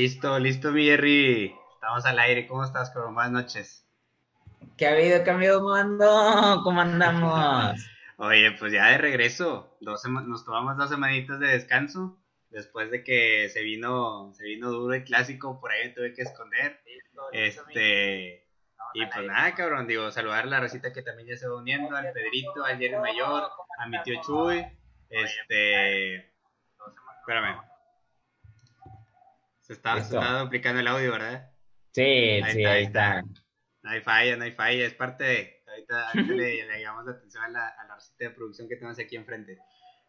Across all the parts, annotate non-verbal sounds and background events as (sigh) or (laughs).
Listo, listo, mi Jerry. Estamos al aire. ¿Cómo estás, cabrón? Buenas noches. ¿Qué ha habido, cambio mando? (laughs) ¿Cómo andamos? Oye, pues ya de regreso. Dos nos tomamos dos semanitas de descanso. Después de que se vino, se vino duro el clásico, por ahí me tuve que esconder. Este. Y pues nada, cabrón, digo, saludar a la recita que también ya se va uniendo, al Pedrito, al Jerry Mayor, a mi tío Chuy. Este. Espérame. Se está, se está duplicando el audio, ¿verdad? Sí, ahí sí, está, ahí está. No hay falla, no hay falla, es parte de. Ahorita, (laughs) le, le llamamos la atención a la, a la receta de producción que tenemos aquí enfrente.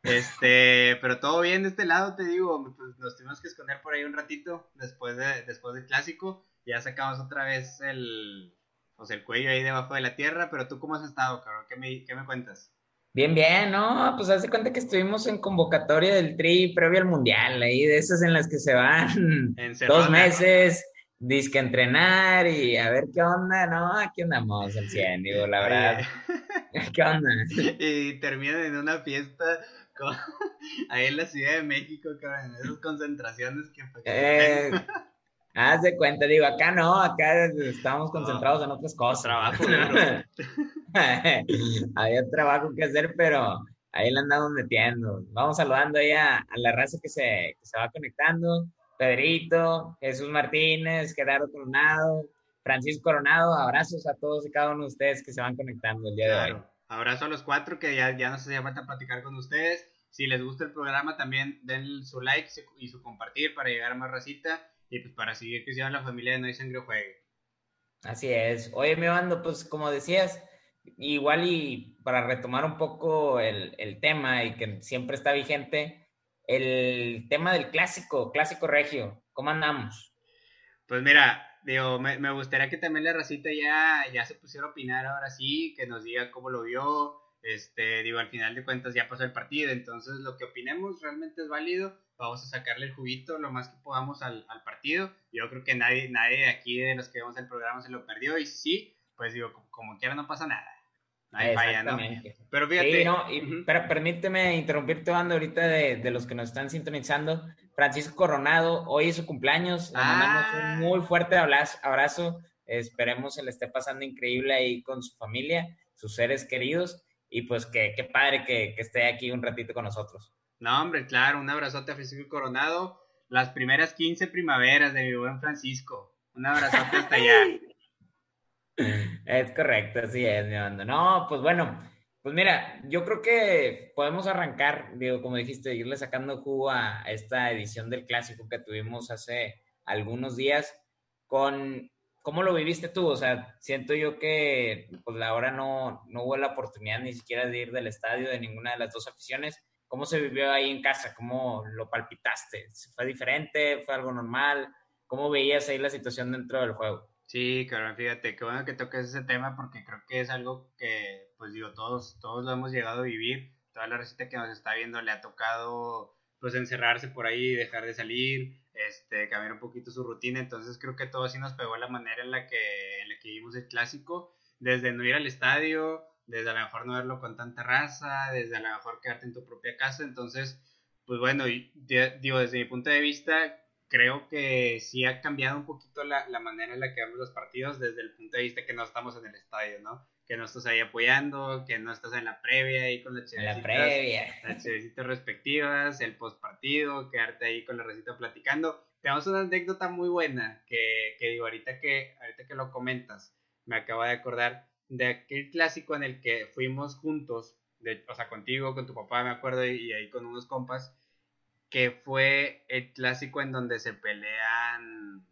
Este, pero todo bien de este lado, te digo, pues nos tuvimos que esconder por ahí un ratito después, de, después del clásico. Ya sacamos otra vez el, pues el cuello ahí debajo de la tierra, pero tú cómo has estado, cabrón, ¿qué me, qué me cuentas? Bien, bien, no, pues hace cuenta que estuvimos en convocatoria del Tri previo al Mundial, ahí de esas en las que se van (laughs) dos meses, disque entrenar y a ver qué onda, ¿no? Aquí andamos al 100, digo, la verdad. (laughs) ¿Qué onda? (laughs) Y terminan en una fiesta ahí en la Ciudad de México, cabrón, esas concentraciones que... Eh, haz de cuenta, digo, acá no, acá estamos concentrados en otras cosas. Trabajo, (laughs) Había trabajo que hacer, pero ahí la andamos metiendo. Vamos saludando ahí a, la raza que se, que se va conectando. Pedrito, Jesús Martínez, Gerardo Coronado, Francisco Coronado, abrazos a todos y cada uno de ustedes que se van conectando el día de hoy. Abrazo a los cuatro que ya, ya no se hace falta platicar con ustedes. Si les gusta el programa, también den su like y su compartir para llegar a más racita y pues para seguir que sea la familia de No hay sangre juegue. Así es. Oye, mi bando, pues como decías, igual y para retomar un poco el, el tema y que siempre está vigente, el tema del clásico, clásico regio. ¿Cómo andamos? Pues mira, digo, me, me, gustaría que también la racita ya, ya se pusiera a opinar ahora sí, que nos diga cómo lo vio. Este, digo, al final de cuentas ya pasó el partido, entonces lo que opinemos realmente es válido. Vamos a sacarle el juguito lo más que podamos al, al partido. Yo creo que nadie, nadie aquí de los que vemos el programa se lo perdió, y sí, pues digo, como, como quiera no pasa nada. Hay falla, ¿no? Pero fíjate. Sí, no, y, pero permíteme interrumpirte, Bando, ahorita de, de, los que nos están sintonizando. Francisco Coronado, hoy es su cumpleaños. Le mandamos un Ah. muy fuerte abrazo. Esperemos se le esté pasando increíble ahí con su familia, sus seres queridos. Y pues que qué padre que, que esté aquí un ratito con nosotros. No, hombre, claro, un abrazote a Francisco Coronado. Las primeras 15 primaveras de mi buen Francisco. Un abrazote hasta (laughs) allá. (laughs) Es correcto, así es, mi banda. No, pues bueno, pues mira, yo creo que podemos arrancar, digo, como dijiste, irle sacando jugo a esta edición del clásico que tuvimos hace algunos días con cómo lo viviste tú, o sea, siento yo que pues la hora no, no hubo la oportunidad ni siquiera de ir del estadio de ninguna de las dos aficiones. ¿Cómo se vivió ahí en casa? ¿Cómo lo palpitaste? ¿Fue diferente? ¿Fue algo normal? ¿Cómo veías ahí la situación dentro del juego? Sí, cabrón, fíjate, qué bueno que toques ese tema porque creo que es algo que, pues digo, todos, todos lo hemos llegado a vivir. Toda la receta que nos está viendo le ha tocado, pues, encerrarse por ahí, dejar de salir, este, cambiar un poquito su rutina. Entonces creo que todo sí nos pegó la manera en la que, en la que vimos el clásico, desde no ir al estadio, desde a lo mejor no verlo con tanta raza, desde a lo mejor quedarte en tu propia casa. Entonces, pues bueno, digo, desde mi punto de vista, creo que sí ha cambiado un poquito la, la, manera en la que vemos los partidos desde el punto de vista que no estamos en el estadio, ¿no? Que no estás ahí apoyando, que no estás en la previa ahí con las la previa. las chevecitas respectivas, el post partido, quedarte ahí con la recita platicando. Tenemos una anécdota muy buena que, que digo, ahorita que, ahorita que lo comentas, me acabo de acordar de aquel clásico en el que fuimos juntos, de, o sea, contigo, con tu papá, me acuerdo, y, y ahí con unos compas, que fue el clásico en donde se pelean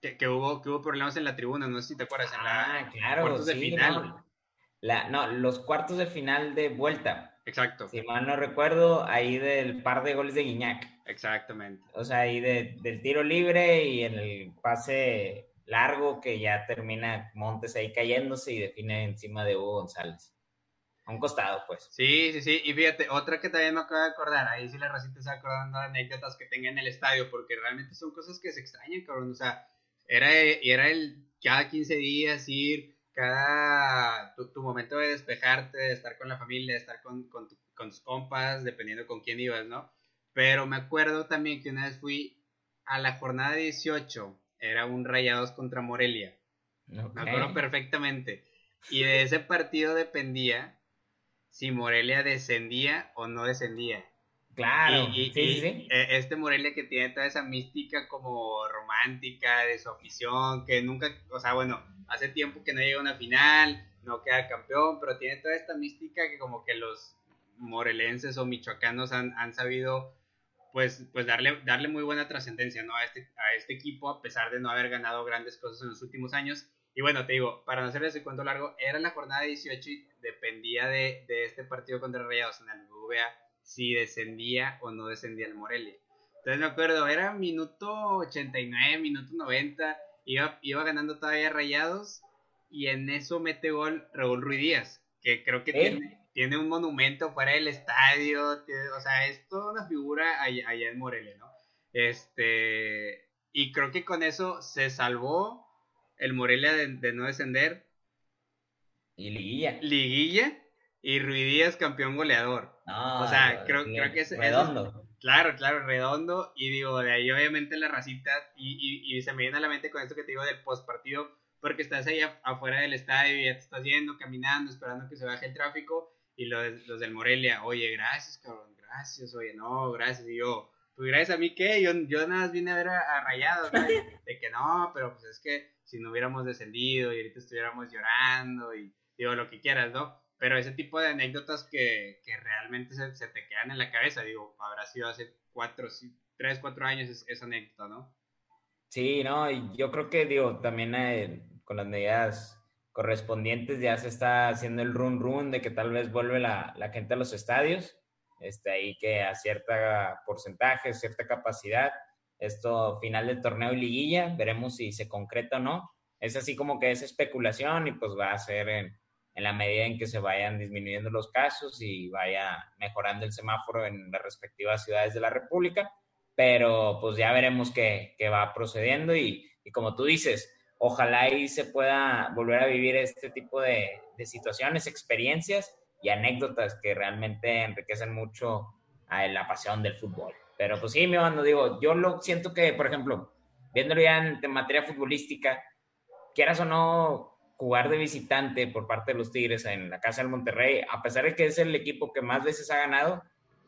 que, que, hubo que hubo problemas en la tribuna, no sé si te acuerdas, en ah, la claro, cuartos sí, de final. No. La, no, los cuartos de final de vuelta. Exacto. Si mal no recuerdo, ahí del par de goles de Guiñac. Exactamente. O sea, ahí de, del tiro libre y en el pase largo que ya termina Montes ahí cayéndose y define encima de Hugo González. A un costado, pues. Sí, sí, sí. Y fíjate, otra que también me acabo de acordar, ahí sí la racita se acordando de anécdotas que tenga en el estadio, porque realmente son cosas que se extrañan, cabrón. O sea, era, era el cada 15 días ir, cada tu, tu momento de despejarte, de estar con la familia, de estar con, con, tu, con tus compas, dependiendo con quién ibas, ¿no? Pero me acuerdo también que una vez fui a la jornada 18, era un Rayados contra Morelia. Me acuerdo perfectamente. Y de ese partido dependía si Morelia descendía o no descendía. Claro, y, e, este Morelia que tiene toda esa mística como romántica de su afición, que nunca, o sea, bueno, hace tiempo que no llega a una final, no queda campeón, pero tiene toda esta mística que como que los morelenses o michoacanos han, han sabido pues, pues darle, darle muy buena trascendencia ¿no? a, este, a este equipo a pesar de no haber ganado grandes cosas en los últimos años. Y bueno, te digo, para no hacerles el cuento largo, era la jornada 18 y dependía de, de este partido contra Rayados en el BBVA si descendía o no descendía el Morelia. Entonces me acuerdo, era minuto 89, minuto 90, iba, iba ganando todavía Rayados y en eso mete gol Raúl Ruiz Díaz, que creo que tiene, tiene, un monumento fuera del estadio, o sea, es toda una figura allá, en Morelia, ¿no? Este, y creo que con eso se salvó el Morelia de, no descender. Y liguilla. Liguilla y Ruiz Díaz campeón goleador. o sea, creo, creo, que es... Redondo. claro, claro, redondo. Y digo, de ahí obviamente la racita, y, y, se me viene a la mente con esto que te digo del postpartido, porque estás ahí afuera del estadio y ya te estás yendo, caminando, esperando que se baje el tráfico, y los, los del Morelia, oye, gracias, cabrón, gracias, oye, no, gracias, y yo, pues gracias a mí, ¿qué? Yo, yo nada más vine a ver a, Rayados, (laughs) de que no, pero pues es que si no hubiéramos descendido y ahorita estuviéramos llorando y digo lo que quieras, ¿no? Pero ese tipo de anécdotas que, que realmente se, se, te quedan en la cabeza, digo, habrá sido hace cuatro, tres, cuatro años esa anécdota, ¿no? Sí, no, y yo creo que, digo, también eh, con las medidas correspondientes ya se está haciendo el run run de que tal vez vuelve la, la gente a los estadios, este, ahí que a cierta porcentaje, cierta capacidad, esto final del torneo y liguilla, veremos si se concreta o no. Es así como que es especulación y pues va a ser en, en la medida en que se vayan disminuyendo los casos y vaya mejorando el semáforo en las respectivas ciudades de la República, pero pues ya veremos qué, qué va procediendo y, y, como tú dices, ojalá ahí se pueda volver a vivir este tipo de, de situaciones, experiencias y anécdotas que realmente enriquecen mucho a la pasión del fútbol. Pero pues sí, mi mando, digo, yo lo siento que, por ejemplo, viéndolo ya en materia futbolística, quieras o no, jugar de visitante por parte de los Tigres en la casa del Monterrey, a pesar de que es el equipo que más veces ha ganado,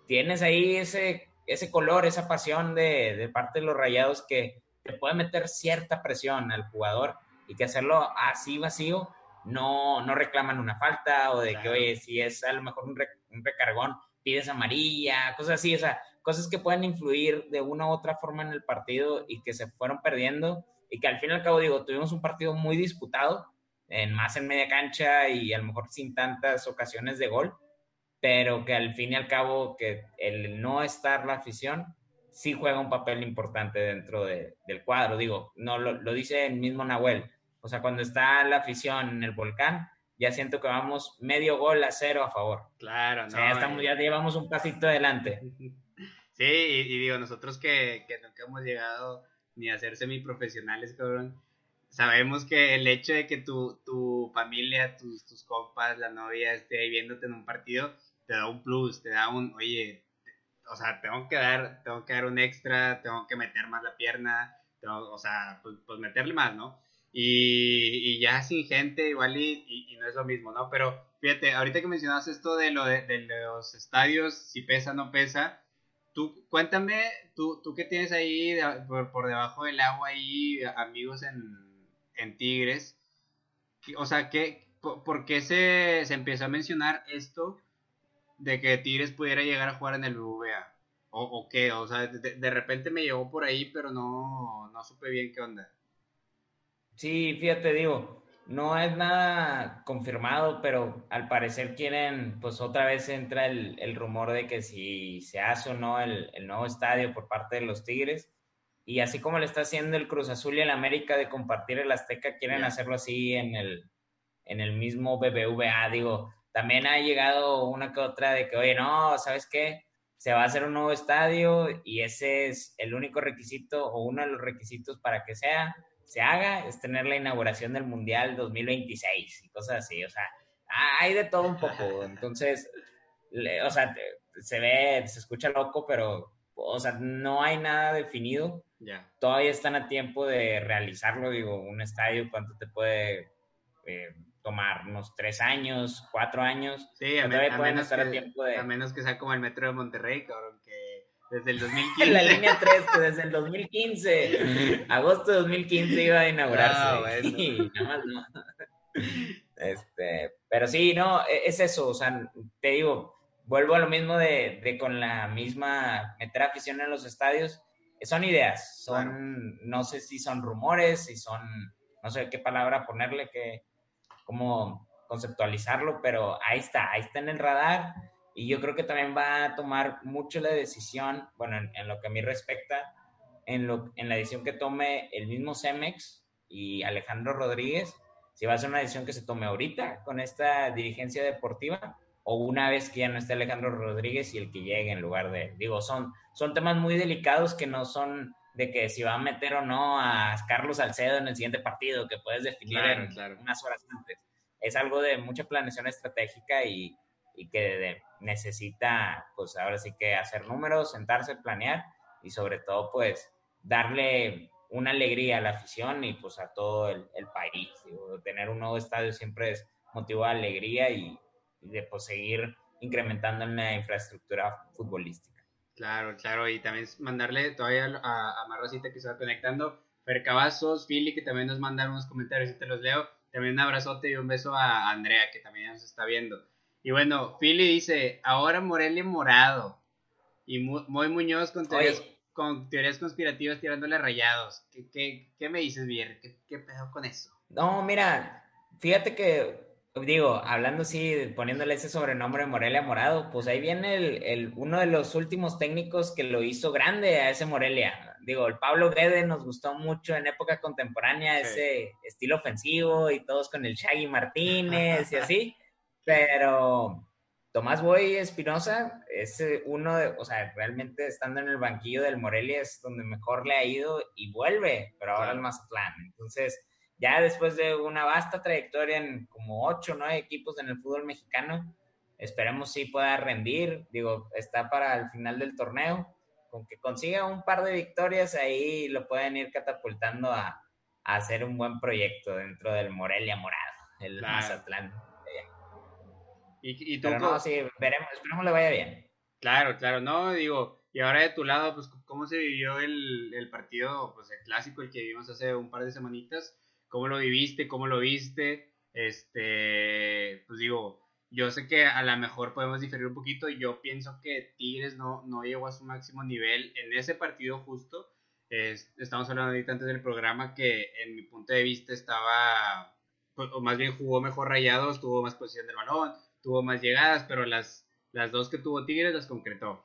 tienes ahí ese, ese color, esa pasión de, de parte de los rayados que te puede meter cierta presión al jugador y que hacerlo así vacío no, no reclaman una falta o de que, oye, si es a lo mejor un, un, recargón, pides amarilla, cosas así, o sea, cosas que pueden influir de una u otra forma en el partido y que se fueron perdiendo y que al fin y al cabo, digo, tuvimos un partido muy disputado, en más en media cancha y a lo mejor sin tantas ocasiones de gol, pero que al fin y al cabo que el no estar la afición sí juega un papel importante dentro de, del cuadro. Digo, no lo, lo, dice el mismo Nahuel. O sea, cuando está la afición en el volcán, ya siento que vamos medio gol a cero a favor. Claro, no. ya, estamos, ya llevamos un pasito adelante. (laughs) Sí, y, digo, nosotros que, que nunca hemos llegado ni a ser semiprofesionales, cabrón sabemos que el hecho de que tu, tu familia, tus, tus compas, la novia esté ahí viéndote en un partido, te da un plus, te da un, oye, o sea, tengo que dar, tengo que dar un extra, tengo que meter más la pierna, o sea, pues, pues, meterle más, ¿no? Y, y, ya sin gente igual y, no es lo mismo, ¿no? Pero fíjate, ahorita que mencionas esto de, lo de, de los estadios, si pesa no pesa, tú cuéntame, tú, tú que tienes ahí por, por debajo del agua ahí amigos en, en Tigres. O sea, ¿qué, ¿por qué se, se empezó a mencionar esto de que Tigres pudiera llegar a jugar en el BBVA? ¿O, o qué? O sea, de, repente me llegó por ahí, pero no, no supe bien qué onda. Sí, fíjate, digo, no es nada confirmado, pero al parecer quieren, pues otra vez entra el, el rumor de que si se hace o no el, el, nuevo estadio por parte de los Tigres, y así como le está haciendo el Cruz Azul y el América de compartir el Azteca, quieren hacerlo así en el, en el mismo BBVA. Digo, también ha llegado una que otra de que, oye, no, ¿sabes qué? Se va a hacer un nuevo estadio y ese es el único requisito o uno de los requisitos para que sea, se haga, es tener la inauguración del Mundial 2026 y cosas así. O sea, hay de todo un poco. Entonces, o sea, se ve, se escucha loco, pero o sea, no hay nada definido. Ya. Todavía están a tiempo de realizarlo, digo, un estadio, ¿cuánto te puede eh, tomar? ¿Unos tres años, cuatro años? Sí, a, menos que, a menos que sea como el metro de Monterrey, cabrón, desde el (laughs) 2015. la línea 3, que desde el 2015, (laughs) agosto de 2015 iba a inaugurarse. Ah, (laughs) bueno. nada más no. Este, pero sí, no, e, es eso, o sea, te digo, vuelvo a lo mismo de, de con la misma meter afición en los estadios, son ideas, son, no sé si son rumores, si son, no sé qué palabra ponerle, que, cómo conceptualizarlo, pero ahí está, ahí está en el radar y yo creo que también va a tomar mucho la decisión, bueno, en, lo que a mí respecta, en, lo, en la decisión que tome el mismo Cemex y Alejandro Rodríguez, si va a ser una decisión que se tome ahorita con esta dirigencia deportiva o una vez que ya no esté Alejandro Rodríguez y el que llegue en lugar de, digo, son, son temas muy delicados que no son de que si va a meter o no a Carlos Salcedo en el siguiente partido, que puedes definir en unas horas antes. Es algo de mucha planeación estratégica y, y que necesita, pues ahora sí que hacer números, sentarse, planear y sobre todo, pues darle una alegría a la afición y pues a todo el, país. tener un nuevo estadio siempre es motivo de alegría y, de pues, seguir incrementando en la infraestructura futbolística. Claro, claro, y también mandarle todavía a, a que se conectando, Fer Cavazos, Philly, que también nos mandaron unos comentarios y te los leo. También un abrazote y un beso a Andrea, que también nos está viendo. Y bueno, Philly dice, ahora Morelia morado. Y Moy Muñoz con teorías, con teorías conspirativas tirándole rayados. ¿Qué, qué, me dices, Bier? ¿Qué, ¿Qué pedo con eso? No, mira, fíjate que, digo, hablando así, poniéndole ese sobrenombre de Morelia Morado, pues ahí viene el, el, uno de los últimos técnicos que lo hizo grande a ese Morelia. Digo, el Pablo Guede nos gustó mucho en época contemporánea, ese estilo ofensivo y todos con el Shaggy Martínez y así. Pero Tomás Boy Espinosa es eh, uno de, o sea, realmente estando en el banquillo del Morelia es donde mejor le ha ido y vuelve, pero ahora el Mazatlán. Entonces, ya después de una vasta trayectoria en como ocho o nueve equipos en el fútbol mexicano, esperemos si pueda rendir. Digo, está para el final del torneo. Con que consiga un par de victorias, ahí lo pueden ir catapultando a, hacer un buen proyecto dentro del Morelia Morado, el Mazatlán. Y, y Pero no, sí, veremos, esperemos le vaya bien. Claro, claro, no, digo, y ahora de tu lado, pues, ¿cómo se vivió el, el partido, pues, el clásico, el que vivimos hace un par de semanitas? ¿Cómo lo viviste? ¿Cómo lo viste? Este, pues digo, yo sé que a lo mejor podemos diferir un poquito. Yo pienso que Tigres no, no llegó a su máximo nivel en ese partido justo. estamos hablando ahorita antes del programa que en mi punto de vista estaba, pues, o más bien jugó mejor Rayados, tuvo más posición del balón, tuvo más llegadas, pero las, las dos que tuvo Tigres las concretó.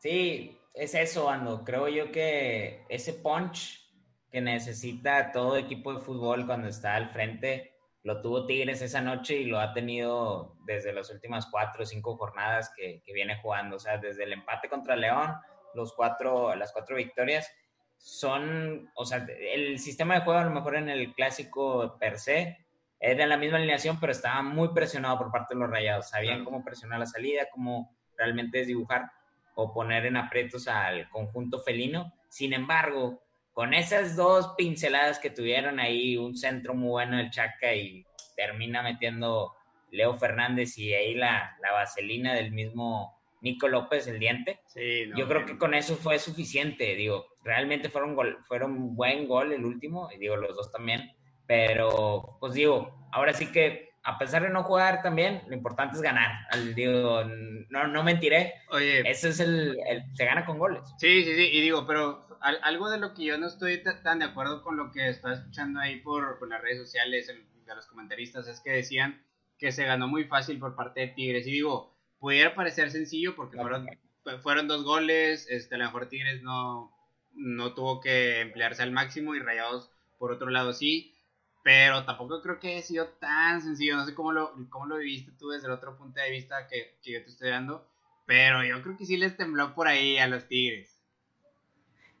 Sí, es eso, Ando. Creo yo que ese punch que necesita todo equipo de fútbol cuando está al frente, lo tuvo Tigres esa noche y lo ha tenido desde las últimas cuatro o cinco jornadas que, que viene jugando. O sea, desde el empate contra León, los cuatro, las cuatro victorias, son, o sea, el sistema de juego a lo mejor en el clásico per se era la misma alineación, pero estaba muy presionado por parte de los rayados. Sabían cómo presionar la salida, cómo realmente desdibujar o poner en aprietos al conjunto felino. Sin embargo, con esas dos pinceladas que tuvieron ahí, un centro muy bueno del Chaca y termina metiendo Leo Fernández y ahí la, la vaselina del mismo Nico López, el diente. Yo creo que con eso fue suficiente. Digo, realmente fueron, gol, fueron buen gol el último, y digo, los dos también. Pero, pues digo, ahora sí que a pesar de no jugar también, lo importante es ganar. Digo, no, no mentiré. Oye. Ese es el, Se gana con goles. Sí, sí, sí. Y digo, pero algo de lo que yo no estoy tan de acuerdo con lo que estaba escuchando ahí por, las redes sociales de los comentaristas es que decían que se ganó muy fácil por parte de Tigres. Y digo, pudiera parecer sencillo porque fueron, fueron dos goles. Este, a lo mejor Tigres no, no tuvo que emplearse al máximo y Rayados, por otro lado, sí pero tampoco creo que haya sido tan sencillo. No sé cómo lo, cómo lo viviste tú desde el otro punto de vista que, que yo te estoy dando, pero yo creo que sí les tembló por ahí a los Tigres.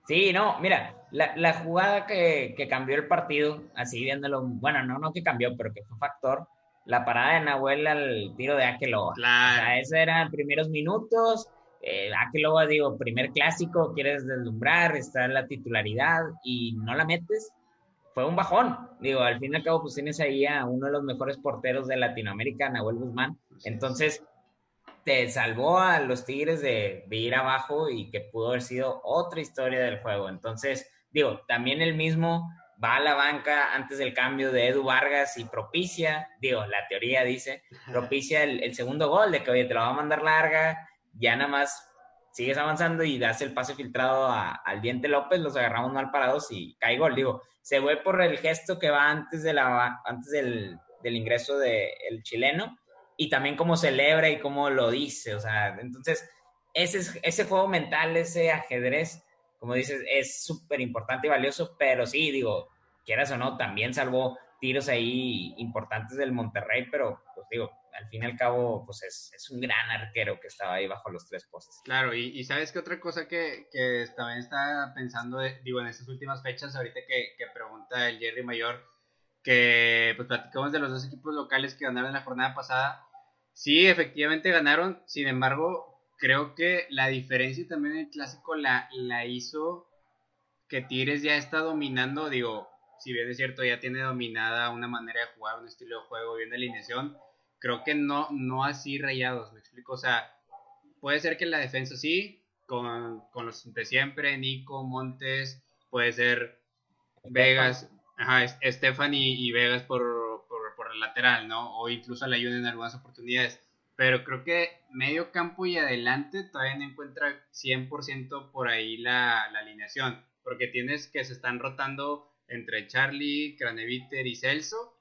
Sí, no, mira, la, la jugada que, que, cambió el partido, así viéndolo, bueno, no, no que cambió, pero que fue factor, la parada de Nahuel al tiro de Akeloa. Claro. O sea, ese eran primeros minutos, eh, luego digo, primer clásico, quieres deslumbrar, está la titularidad y no la metes, fue un bajón. Digo, al fin y al cabo, pues tienes ahí a uno de los mejores porteros de Latinoamérica, Nahuel Guzmán. Entonces, te salvó a los Tigres de, de, ir abajo y que pudo haber sido otra historia del juego. Entonces, digo, también el mismo va a la banca antes del cambio de Edu Vargas y propicia, digo, la teoría dice, (laughs) propicia el, segundo gol de que, oye, te lo va a mandar larga, ya nada más sigues avanzando y das el pase filtrado al Diente López, los agarramos mal parados y cae gol. Digo, se fue por el gesto que va antes, de la, antes del, ingreso del chileno y también cómo celebra y cómo lo dice, o sea, entonces ese, ese juego mental, ese ajedrez como dices, es súper importante y valioso, pero sí, digo, quieras o no, también salvó tiros ahí importantes del Monterrey, pero pues digo, al fin y al cabo, pues es, un gran arquero que estaba ahí bajo los tres postes. Claro, y, sabes que otra cosa que, que también está pensando, digo, en estas últimas fechas, ahorita que, que, pregunta el Jerry Mayor, que pues platicamos de los dos equipos locales que ganaron la jornada pasada. Sí, efectivamente ganaron, sin embargo, creo que la diferencia también en el clásico la, la hizo que Tigres ya está dominando, digo, si bien es cierto, ya tiene dominada una manera de jugar, un estilo de juego, bien de alineación, creo que no, no así rayados, me explico, o sea, puede ser que la defensa sí, con, los de siempre, Nico, Montes, puede ser Vegas, ajá, Stephanie y Vegas por, por, por el lateral, ¿no? O incluso le ayuden en algunas oportunidades. Pero creo que medio campo y adelante todavía no encuentra 100% por ahí la, alineación, porque tienes que se están rotando entre Charlie, Craneviter y Celso,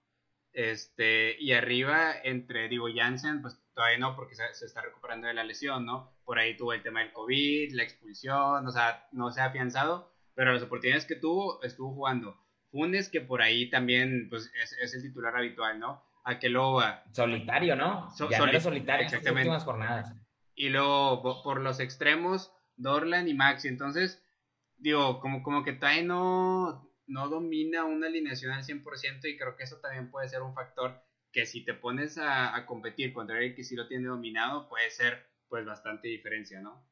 este, y arriba entre, digo, Jansen, pues todavía no, porque se, está recuperando de la lesión, ¿no? Por ahí tuvo el tema del COVID, la expulsión, o sea, no se ha afianzado, pero las oportunidades que tuvo, estuvo jugando. Funes, que por ahí también, pues, es, es el titular habitual, ¿no? Akeloba. Solitario, ¿no? ya no solitario exactamente. en últimas jornadas. Y luego por los extremos, Dorlan y Maxi. Entonces, digo, como, como que todavía no, no domina una alineación al 100% y creo que eso también puede ser un factor que si te pones a, competir contra el que sí lo tiene dominado, puede ser pues bastante diferencia, ¿no?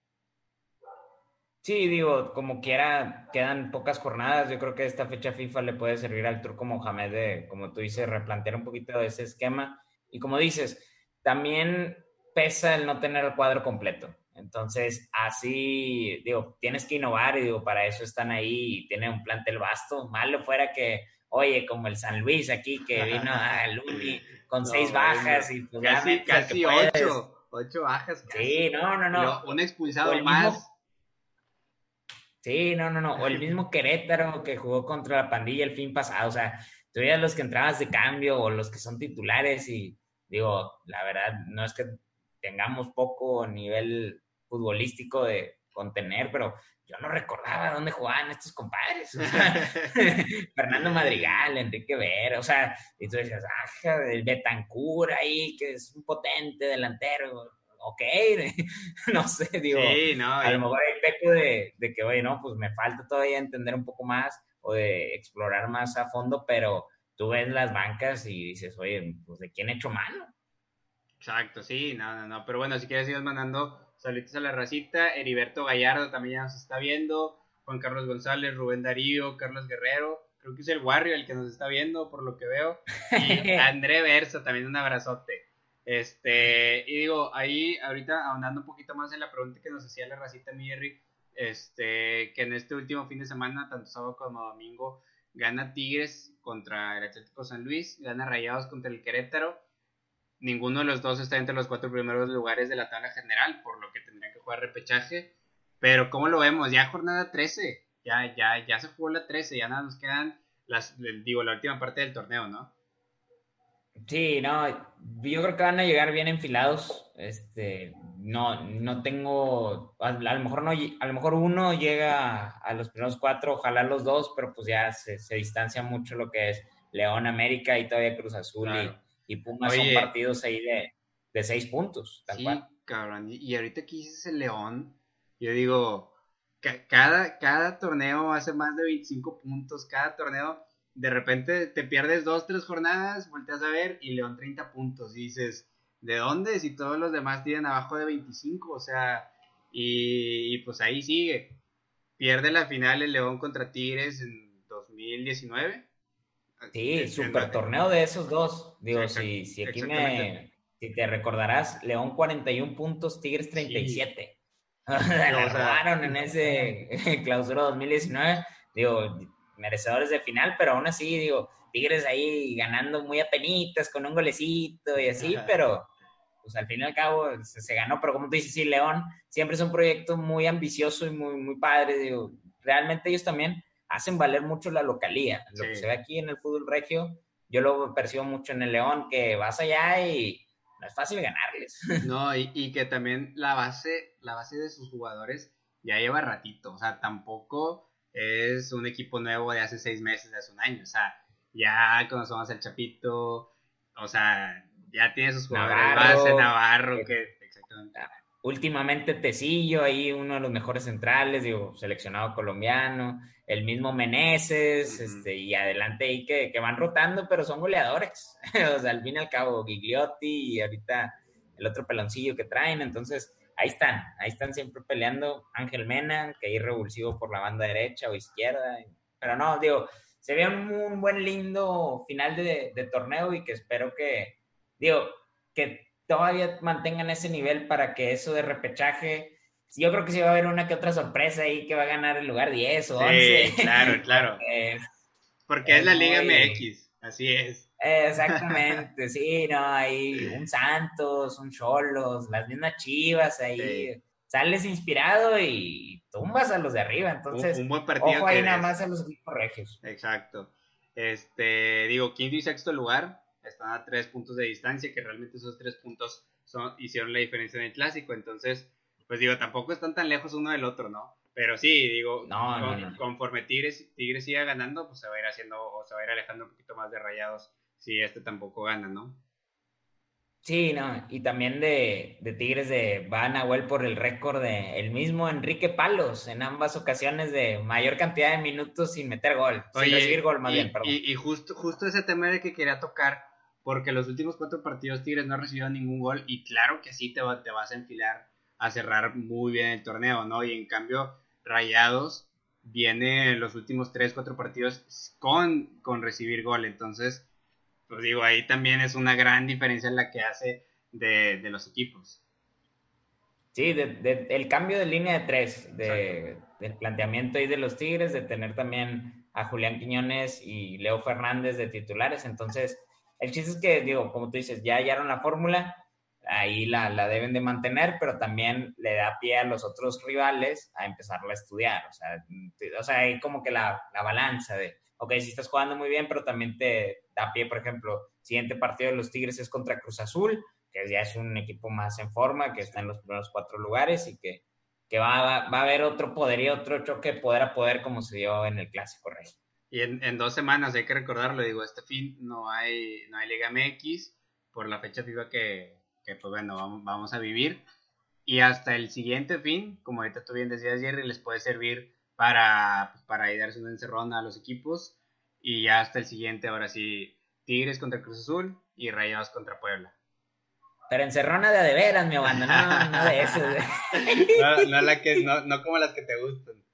Sí, digo, como quiera, quedan pocas jornadas. Yo creo que esta fecha FIFA le puede servir al turco Mohamed de, como tú dices, replantear un poquito ese esquema. Y como dices, también pesa el no tener el cuadro completo. Entonces, así, digo, tienes que innovar y digo, para eso están ahí y tienen un plantel vasto. Malo fuera que, oye, como el San Luis aquí, que vino a Luni con seis bajas y pues, casi, casi ocho, ocho bajas. Sí, no, no, no. un expulsado más. Sí, no, no, no. O el mismo Querétaro que jugó contra la pandilla el fin pasado. O sea, tú los que entrabas de cambio o los que son titulares y digo, la verdad, no es que tengamos poco nivel futbolístico de contener, pero yo no recordaba dónde jugaban estos compadres. O sea, (laughs) Fernando Madrigal, Enrique Ver, o sea, y tú decías, ah, el Betancur ahí, que es un potente delantero ok, (laughs) no sé, digo, a lo mejor hay peco de, de, que, oye, no, pues me falta todavía entender un poco más o de explorar más a fondo, pero tú ves las bancas y dices, oye, pues de quién he hecho mano. Exacto, sí, no, no, no, pero bueno, si quieres ir mandando saludos a la racita, Heriberto Gallardo también ya nos está viendo, Juan Carlos González, Rubén Darío, Carlos Guerrero, creo que es el Warrior el que nos está viendo, por lo que veo, y (laughs) André Versa, también un abrazote. Este, y digo, ahí ahorita ahondando un poquito más en la pregunta que nos hacía la racita Mierri, este, que en este último fin de semana, tanto sábado como domingo, gana Tigres contra el Atlético San Luis, gana Rayados contra el Querétaro. Ninguno de los dos está entre los cuatro primeros lugares de la tabla general, por lo que tendrían que jugar repechaje. Pero ¿cómo lo vemos? Ya jornada 13, ya, ya, ya se jugó la 13, ya nada nos quedan las, digo, la última parte del torneo, ¿no? Sí, no, yo creo que van a llegar bien enfilados. Este, no, no tengo, a, lo mejor no, a lo mejor uno llega a los primeros cuatro, ojalá los dos, pero pues ya se, distancia mucho lo que es León, América y todavía Cruz Azul y, y, Pumas son partidos ahí de, de seis puntos. sí, cabrón. Y ahorita que dices el León, yo digo, cada, cada torneo hace más de 25 puntos, cada torneo de repente te pierdes dos, tres jornadas, volteas a ver y León 30 puntos. Y dices, ¿de dónde? Si todos los demás tienen abajo de 25, o sea, Y, pues ahí sigue. Pierde la final el León contra Tigres en 2019. Sí, super torneo de esos dos. Digo, si, si aquí me, si te recordarás, León 41 puntos, Tigres 37. Lo robaron en ese (laughs) clausura 2019. Digo, merecedores de final, pero aún así, digo, Tigres ahí ganando muy apenitas con un golecito y así, pero pues al fin y al cabo se, ganó. Pero como tú dices, sí, León siempre es un proyecto muy ambicioso y muy, muy padre. Digo, realmente ellos también hacen valer mucho la localía. Lo que se ve aquí en el fútbol regio, yo lo percibo mucho en el León, que vas allá y no es fácil ganarles. (laughs) No, y, y, que también la base, la base de sus jugadores ya lleva ratito, o sea, tampoco es un equipo nuevo de hace seis meses, de hace un año, o sea, ya conocemos al Chapito, o sea, ya tiene sus jugadores Navarro, base, Navarro, eh, que exactamente. Últimamente Tecillo, ahí uno de los mejores centrales, digo, seleccionado colombiano, el mismo Meneses, este, y adelante ahí que, que, van rotando, pero son goleadores. (laughs) o sea, al fin y al cabo, Gigliotti y ahorita el otro peloncillo que traen. Entonces, ahí están, ahí están siempre peleando. Ángel Mena, que ahí revulsivo por la banda derecha o izquierda. Pero no, digo, se ve un, buen lindo final de, de torneo y que espero que, digo, que todavía mantengan ese nivel para que eso de repechaje yo creo que sí va a haber una que otra sorpresa ahí que va a ganar el lugar 10 o 11. Sí, claro, (laughs) claro. Porque es, la Liga MX, así es. Exactamente, (laughs) sí, no, hay un Santos, un Cholos, las mismas Chivas ahí. Sales inspirado y tumbas a los de arriba, entonces. Un, buen partido. Ojo ahí nada más a los equipos regios. Exacto. Este, digo, quinto y sexto lugar están a tres puntos de distancia, que realmente esos tres puntos son, hicieron la diferencia en el clásico, entonces pues digo, tampoco están tan lejos uno del otro, ¿no? Pero sí, digo, conforme Tigres, Tigres siga ganando, pues se va a ir haciendo, o se va a ir alejando un poquito más de rayados si este tampoco gana, ¿no? Sí, no, y también de, Tigres de va Nahuel por el récord de el mismo Enrique Palos en ambas ocasiones de mayor cantidad de minutos sin meter gol, sin recibir gol más bien, perdón. Y, justo, justo ese tema de que quería tocar, porque los últimos cuatro partidos Tigres no ha recibido ningún gol, y claro que sí te, te vas a enfilar a cerrar muy bien el torneo, ¿no? Y en cambio, Rayados viene los últimos 3, 4 partidos con, con recibir gol. Entonces, pues digo, ahí también es una gran diferencia en la que hace de, los equipos. Sí, de, el cambio de línea de tres, de, del planteamiento ahí de los Tigres, de tener también a Julián Quiñones y Leo Fernández de titulares. Entonces, el chiste es que, digo, como tú dices, ya hallaron la fórmula ahí la, la, deben de mantener, pero también le da pie a los otros rivales a empezarla a estudiar. O sea, o sea hay como que la, la, balanza de, ok, si estás jugando muy bien, pero también te da pie, por ejemplo, siguiente partido de los Tigres es contra Cruz Azul, que ya es un equipo más en forma, que está en los primeros cuatro lugares y que, que va, va, a haber otro poder y otro choque poder a poder como se dio en el Clásico Rey. Y en, en, dos semanas, hay que recordarlo, digo, este fin no hay, no hay Liga MX por la fecha FIFA que, que pues bueno, vamos, vamos a vivir. Y hasta el siguiente fin, como ahorita tú bien decías, Jerry, les puede servir para, pues, para darse una encerrona a los equipos. Y ya hasta el siguiente, ahora sí, Tigres contra Cruz Azul y Rayados contra Puebla. Pero encerrona de de mi banda, no, no de eso. (laughs) no, la que, no, no como las que te gustan.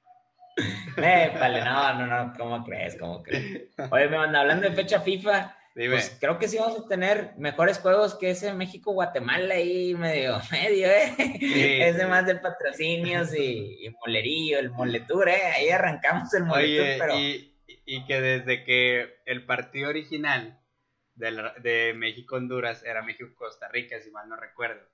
No, no, no, ¿cómo crees? ¿Cómo crees? Oye, me banda, hablando de fecha FIFA, pues creo que sí vamos a tener mejores juegos que ese México-Guatemala ahí medio, (laughs) medio, ¿eh? Ese más de patrocinios y, molerío, el moletura, ¿eh? Ahí arrancamos el moletur, pero... Y, y, que desde que el partido original de, de México-Honduras era México-Costa Rica, si mal no recuerdo.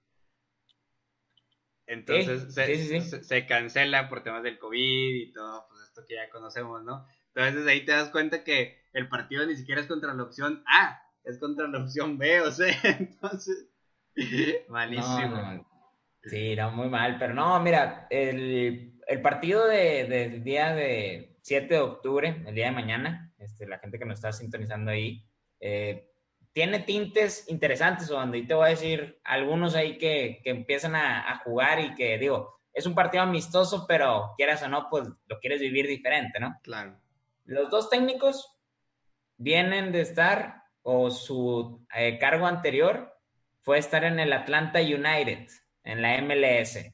Entonces se, se, cancela por temas del COVID y todo, pues esto que ya conocemos, ¿no? Entonces ahí te das cuenta que el partido ni siquiera es contra la opción A, es contra la opción B o C. (laughs) Entonces, malísimo. Sí, era muy mal, pero no, mira, el, partido del de, día de 7 de octubre, el día de mañana, este, la gente que nos está sintonizando ahí, eh, tiene tintes interesantes, o donde te voy a decir algunos ahí que, empiezan a, a, jugar y que digo, es un partido amistoso, pero quieras o no, pues lo quieres vivir diferente, ¿no? Claro. Los dos técnicos vienen de estar, o su eh, cargo anterior fue estar en el Atlanta United, en la MLS.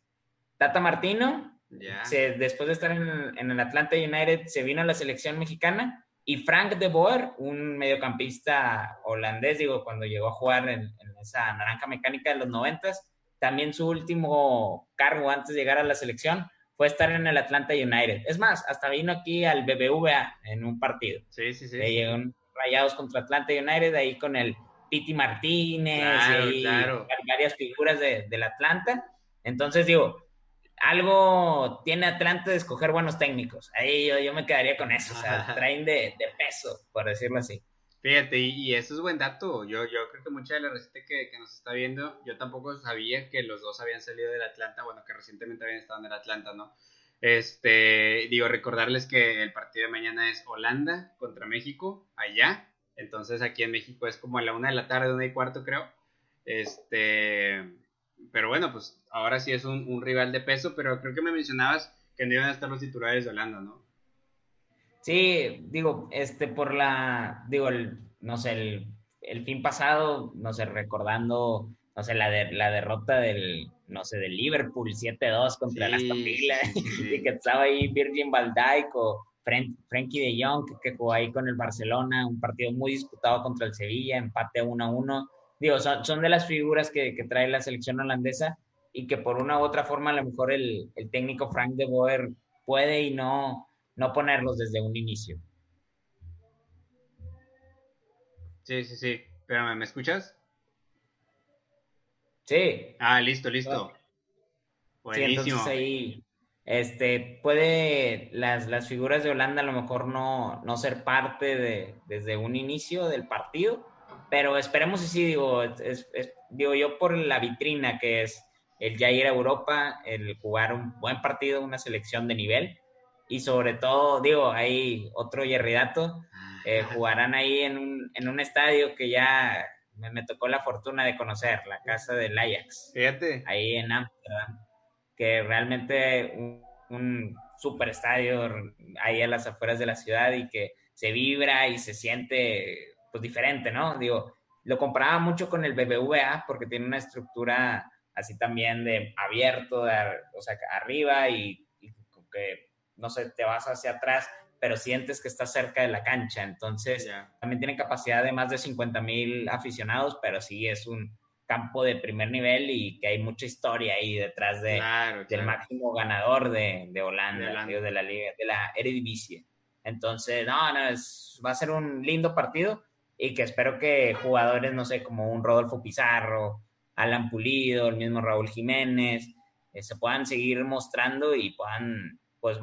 Tata Martino, después de estar en, en, el Atlanta United, se vino a la selección mexicana y Frank de Boer, un mediocampista holandés, digo, cuando llegó a jugar en, en esa naranja mecánica de los noventas, también su último cargo antes de llegar a la selección fue estar en el Atlanta United. Es más, hasta vino aquí al BBVA en un partido. Sí, sí, sí. llegó Rayados contra Atlanta United, ahí con el Piti Martínez y varias figuras de, del Atlanta. Entonces, digo, algo tiene Atlanta de escoger buenos técnicos. Ahí yo, me quedaría con eso. O sea, traen de, de peso, por decirlo así. Fíjate, y, eso es buen dato. Yo, yo creo que mucha de la receta que, que, nos está viendo, yo tampoco sabía que los dos habían salido del Atlanta, bueno, que recientemente habían estado en el Atlanta, ¿no? Este, digo, recordarles que el partido de mañana es Holanda contra México, allá. Entonces aquí en México es como a la una de la tarde, una y cuarto, creo. Este, pero bueno, pues ahora sí es un, un rival de peso, pero creo que me mencionabas que no iban a estar los titulares de Holanda, ¿no? Sí, digo, este, por la, digo, el, no sé, el, el fin pasado, no sé, recordando, no sé, la, de, la derrota del, no sé, del Liverpool 7-2 contra el Aston Villa, y que estaba ahí Virgin van Dijk o Frankie de Jong, que, jugó ahí con el Barcelona, un partido muy disputado contra el Sevilla, empate 1-1. Digo, son, son de las figuras que, que, trae la selección holandesa y que por una u otra forma a lo mejor el, el técnico Frank de Boer puede y no no ponerlos desde un inicio. Sí, sí, sí. Espérame, ¿me escuchas? Sí. Ah, listo, listo. Buenísimo. Sí, entonces ahí, este, puede las, las, figuras de Holanda a lo mejor no, no ser parte de, desde un inicio del partido, pero esperemos y sí, digo, digo yo por la vitrina que es el ya ir a Europa, el jugar un buen partido, una selección de nivel, y sobre todo, digo, hay otro Yerridato, eh, jugarán ahí en un, en un estadio que ya me, tocó la fortuna de conocer, la casa del Ajax. Fíjate. Ahí en Amsterdam, que realmente un, un super estadio ahí a las afueras de la ciudad y que se vibra y se siente pues diferente, ¿no? Digo, lo comparaba mucho con el BBVA porque tiene una estructura así también de abierto, o sea, arriba y, y que no sé, te vas hacia atrás, pero sientes que estás cerca de la cancha. Entonces, también tiene capacidad de más de 50 mil aficionados, pero sí es un campo de primer nivel y que hay mucha historia ahí detrás de, del máximo ganador de, de Holanda, de, la liga, de la Eredivisie. Entonces, no, no, es, va a ser un lindo partido y que espero que jugadores, no sé, como un Rodolfo Pizarro, Alan Pulido, el mismo Raúl Jiménez, eh, se puedan seguir mostrando y puedan pues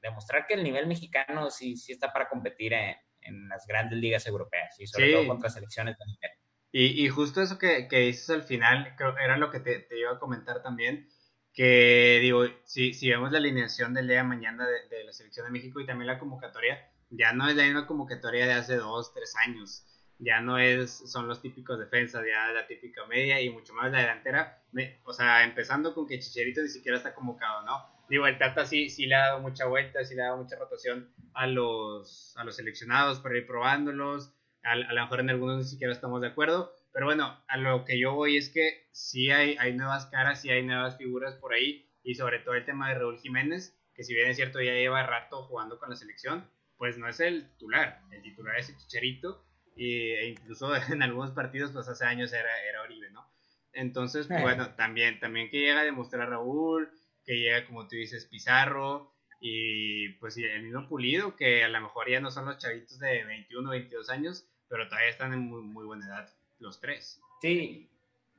demostrar que el nivel mexicano sí, sí está para competir en, las grandes ligas europeas y sobre todo contra selecciones de nivel. Y, y, justo eso que, que, dices al final, creo era lo que te, te, iba a comentar también, que digo, si, si vemos la alineación del día de mañana de, de, la selección de México y también la convocatoria, ya no es la misma convocatoria de hace dos, tres años, ya no es, son los típicos defensas, ya la típica media y mucho más la delantera, o sea, empezando con que Chicherito ni siquiera está convocado, ¿no? digo, el Tata sí, sí le ha dado mucha vuelta, sí le ha dado mucha rotación a los, a los seleccionados para ir probándolos. A, a lo mejor en algunos ni siquiera estamos de acuerdo, pero bueno, a lo que yo voy es que sí hay, hay nuevas caras, sí hay nuevas figuras por ahí, y sobre todo el tema de Raúl Jiménez, que si bien es cierto ya lleva rato jugando con la selección, pues no es el titular, el titular es el Chicharito, e incluso (laughs) en algunos partidos, pues hace años era, era Oribe, ¿no? Entonces, pues, bueno, también, también que llega a demostrar Raúl, que llega, como tú dices, Pizarro y pues el mismo Pulido, que a lo mejor ya no son los chavitos de 21, 22 años, pero todavía están en muy, muy buena edad, los tres. Sí,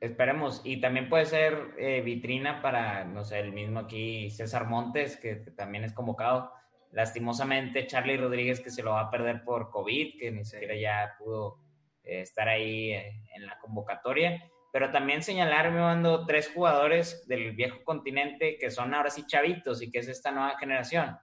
esperemos. Y también puede ser eh, vitrina para, no sé, el mismo aquí César Montes, que, también es convocado. Lastimosamente, Charlie Rodríguez, que se lo va a perder por COVID, que ni siquiera ya pudo eh, estar ahí eh, en la convocatoria pero también señalarme mando tres jugadores del viejo continente que son ahora sí chavitos y que es esta nueva generación.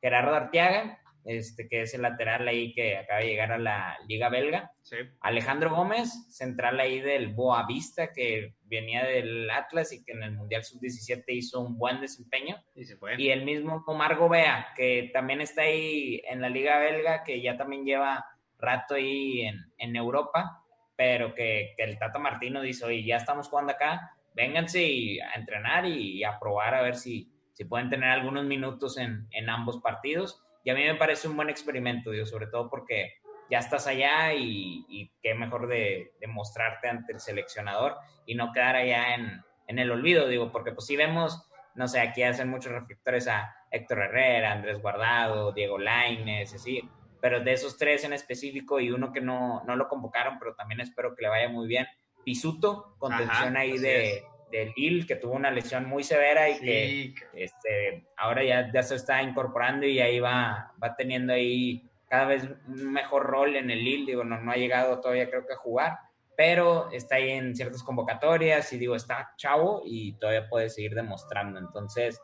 Gerardo Arteaga, este, que es el lateral ahí que acaba de llegar a la Liga Belga. Alejandro Gómez, central ahí del Boavista, que venía del Atlas y que en el Mundial Sub-17 hizo un buen desempeño. Y, se fue. y el mismo Omar Gobea, que también está ahí en la Liga Belga, que ya también lleva rato ahí en, en Europa pero que, que, el Tata Martino dice, oye, ya estamos jugando acá, vénganse y a entrenar y, a probar a ver si, si pueden tener algunos minutos en, en, ambos partidos. Y a mí me parece un buen experimento, digo, sobre todo porque ya estás allá y, y qué mejor de, de, mostrarte ante el seleccionador y no quedar allá en, en el olvido, digo, porque pues si vemos, no sé, aquí hacen muchos reflectores a Héctor Herrera, Andrés Guardado, Diego Laines, así, pero de esos tres en específico y uno que no, no lo convocaron, pero también espero que le vaya muy bien, Pisuto, contención ahí de, de Lille, que tuvo una lesión muy severa y que este, ahora ya, ya se está incorporando y ahí va, va teniendo ahí cada vez un mejor rol en el Lille, digo, no, no ha llegado todavía creo que a jugar, pero está ahí en ciertas convocatorias y digo, está chavo y todavía puede seguir demostrando. Entonces,